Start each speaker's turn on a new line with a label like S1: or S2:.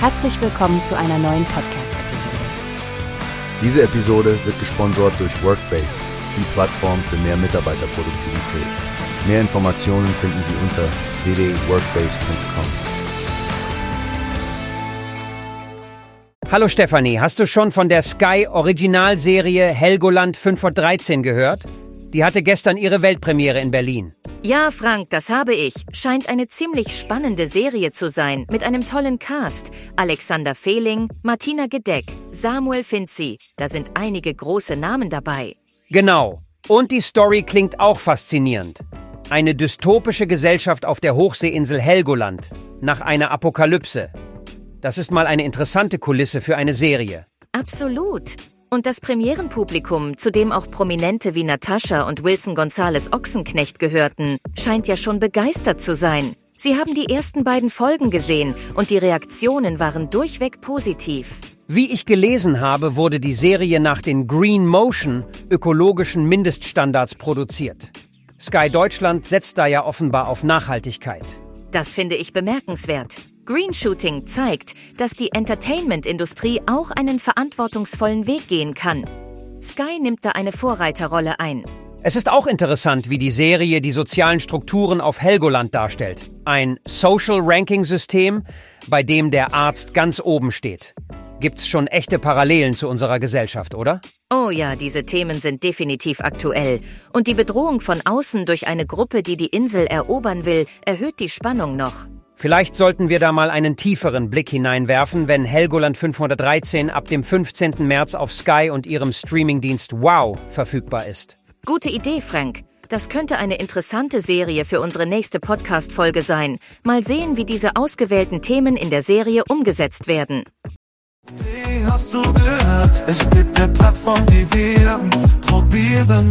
S1: Herzlich willkommen zu einer neuen Podcast-Episode.
S2: Diese Episode wird gesponsert durch Workbase, die Plattform für mehr Mitarbeiterproduktivität. Mehr Informationen finden Sie unter www.workbase.com.
S3: Hallo Stefanie, hast du schon von der Sky Originalserie Helgoland 5 vor 13 gehört? Die hatte gestern ihre Weltpremiere in Berlin.
S4: Ja, Frank, das habe ich. Scheint eine ziemlich spannende Serie zu sein, mit einem tollen Cast. Alexander Fehling, Martina Gedeck, Samuel Finzi. Da sind einige große Namen dabei.
S3: Genau. Und die Story klingt auch faszinierend. Eine dystopische Gesellschaft auf der Hochseeinsel Helgoland. Nach einer Apokalypse. Das ist mal eine interessante Kulisse für eine Serie.
S4: Absolut. Und das Premierenpublikum, zu dem auch Prominente wie Natascha und Wilson Gonzales Ochsenknecht gehörten, scheint ja schon begeistert zu sein. Sie haben die ersten beiden Folgen gesehen und die Reaktionen waren durchweg positiv.
S3: Wie ich gelesen habe, wurde die Serie nach den Green Motion ökologischen Mindeststandards produziert. Sky Deutschland setzt da ja offenbar auf Nachhaltigkeit.
S4: Das finde ich bemerkenswert. Greenshooting zeigt, dass die Entertainment-Industrie auch einen verantwortungsvollen Weg gehen kann. Sky nimmt da eine Vorreiterrolle ein.
S3: Es ist auch interessant, wie die Serie die sozialen Strukturen auf Helgoland darstellt. Ein Social Ranking System, bei dem der Arzt ganz oben steht. Gibt's schon echte Parallelen zu unserer Gesellschaft, oder?
S4: Oh ja, diese Themen sind definitiv aktuell. Und die Bedrohung von außen durch eine Gruppe, die die Insel erobern will, erhöht die Spannung noch.
S3: Vielleicht sollten wir da mal einen tieferen Blick hineinwerfen, wenn Helgoland 513 ab dem 15. März auf Sky und ihrem Streamingdienst Wow verfügbar ist.
S4: Gute Idee, Frank. Das könnte eine interessante Serie für unsere nächste Podcast-Folge sein. Mal sehen, wie diese ausgewählten Themen in der Serie umgesetzt werden.
S5: Wie hast du gehört? Es gibt eine Plattform, die wir probieren.